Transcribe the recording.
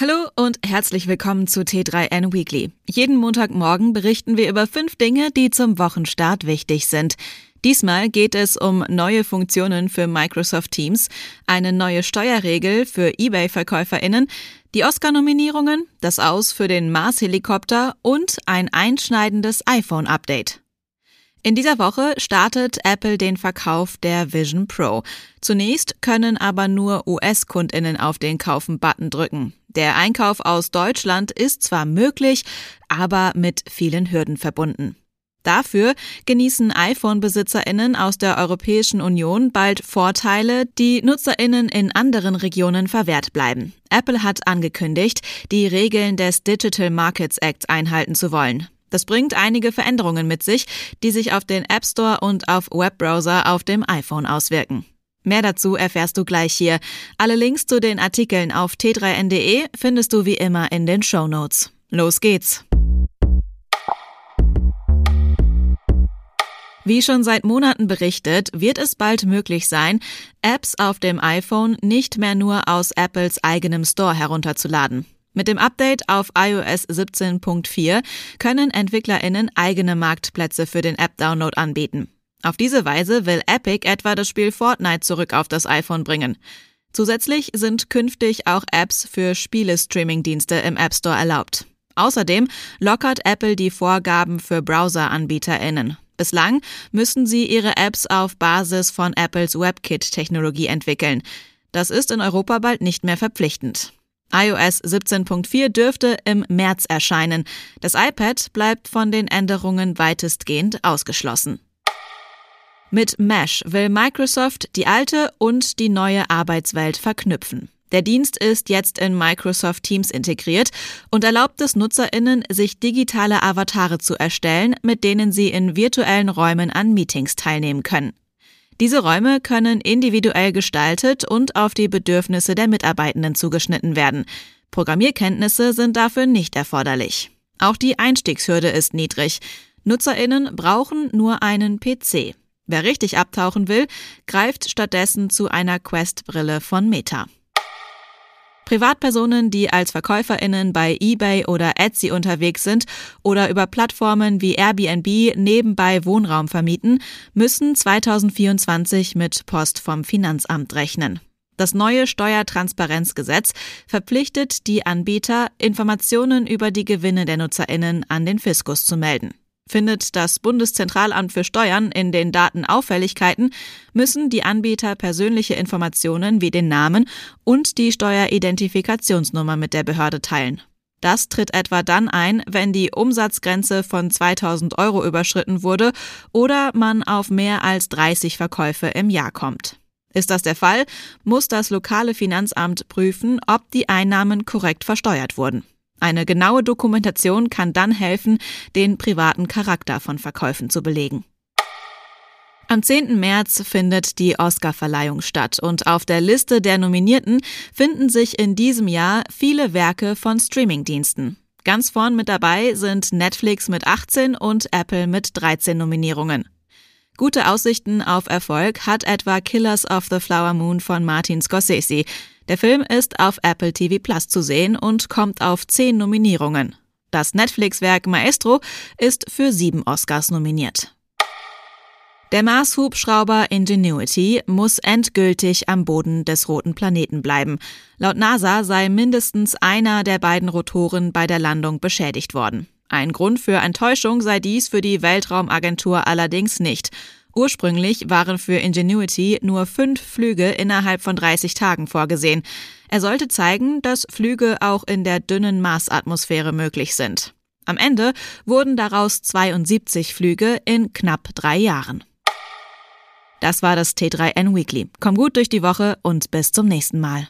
Hallo und herzlich willkommen zu T3N Weekly. Jeden Montagmorgen berichten wir über fünf Dinge, die zum Wochenstart wichtig sind. Diesmal geht es um neue Funktionen für Microsoft Teams, eine neue Steuerregel für eBay-VerkäuferInnen, die Oscar-Nominierungen, das Aus für den Mars-Helikopter und ein einschneidendes iPhone-Update. In dieser Woche startet Apple den Verkauf der Vision Pro. Zunächst können aber nur US-Kundinnen auf den Kaufen-Button drücken. Der Einkauf aus Deutschland ist zwar möglich, aber mit vielen Hürden verbunden. Dafür genießen iPhone-Besitzerinnen aus der Europäischen Union bald Vorteile, die Nutzerinnen in anderen Regionen verwehrt bleiben. Apple hat angekündigt, die Regeln des Digital Markets Act einhalten zu wollen. Das bringt einige Veränderungen mit sich, die sich auf den App Store und auf Webbrowser auf dem iPhone auswirken. Mehr dazu erfährst du gleich hier. Alle Links zu den Artikeln auf t3n.de findest du wie immer in den Show Notes. Los geht's! Wie schon seit Monaten berichtet, wird es bald möglich sein, Apps auf dem iPhone nicht mehr nur aus Apples eigenem Store herunterzuladen. Mit dem Update auf iOS 17.4 können EntwicklerInnen eigene Marktplätze für den App-Download anbieten. Auf diese Weise will Epic etwa das Spiel Fortnite zurück auf das iPhone bringen. Zusätzlich sind künftig auch Apps für Spiele-Streaming-Dienste im App Store erlaubt. Außerdem lockert Apple die Vorgaben für Browser-AnbieterInnen. Bislang müssen sie ihre Apps auf Basis von Apples WebKit-Technologie entwickeln. Das ist in Europa bald nicht mehr verpflichtend iOS 17.4 dürfte im März erscheinen. Das iPad bleibt von den Änderungen weitestgehend ausgeschlossen. Mit Mesh will Microsoft die alte und die neue Arbeitswelt verknüpfen. Der Dienst ist jetzt in Microsoft Teams integriert und erlaubt es Nutzerinnen, sich digitale Avatare zu erstellen, mit denen sie in virtuellen Räumen an Meetings teilnehmen können. Diese Räume können individuell gestaltet und auf die Bedürfnisse der Mitarbeitenden zugeschnitten werden. Programmierkenntnisse sind dafür nicht erforderlich. Auch die Einstiegshürde ist niedrig. Nutzerinnen brauchen nur einen PC. Wer richtig abtauchen will, greift stattdessen zu einer Quest-Brille von Meta. Privatpersonen, die als Verkäuferinnen bei eBay oder Etsy unterwegs sind oder über Plattformen wie Airbnb nebenbei Wohnraum vermieten, müssen 2024 mit Post vom Finanzamt rechnen. Das neue Steuertransparenzgesetz verpflichtet die Anbieter, Informationen über die Gewinne der Nutzerinnen an den Fiskus zu melden. Findet das Bundeszentralamt für Steuern in den Daten Auffälligkeiten, müssen die Anbieter persönliche Informationen wie den Namen und die Steueridentifikationsnummer mit der Behörde teilen. Das tritt etwa dann ein, wenn die Umsatzgrenze von 2000 Euro überschritten wurde oder man auf mehr als 30 Verkäufe im Jahr kommt. Ist das der Fall, muss das lokale Finanzamt prüfen, ob die Einnahmen korrekt versteuert wurden. Eine genaue Dokumentation kann dann helfen, den privaten Charakter von Verkäufen zu belegen. Am 10. März findet die Oscarverleihung statt und auf der Liste der Nominierten finden sich in diesem Jahr viele Werke von Streamingdiensten. Ganz vorn mit dabei sind Netflix mit 18 und Apple mit 13 Nominierungen. Gute Aussichten auf Erfolg hat etwa Killers of the Flower Moon von Martin Scorsese, der Film ist auf Apple TV Plus zu sehen und kommt auf zehn Nominierungen. Das Netflix-Werk Maestro ist für sieben Oscars nominiert. Der Mars-Hubschrauber Ingenuity muss endgültig am Boden des roten Planeten bleiben. Laut NASA sei mindestens einer der beiden Rotoren bei der Landung beschädigt worden. Ein Grund für Enttäuschung sei dies für die Weltraumagentur allerdings nicht. Ursprünglich waren für Ingenuity nur fünf Flüge innerhalb von 30 Tagen vorgesehen. Er sollte zeigen, dass Flüge auch in der dünnen Marsatmosphäre möglich sind. Am Ende wurden daraus 72 Flüge in knapp drei Jahren. Das war das T3N Weekly. Komm gut durch die Woche und bis zum nächsten Mal.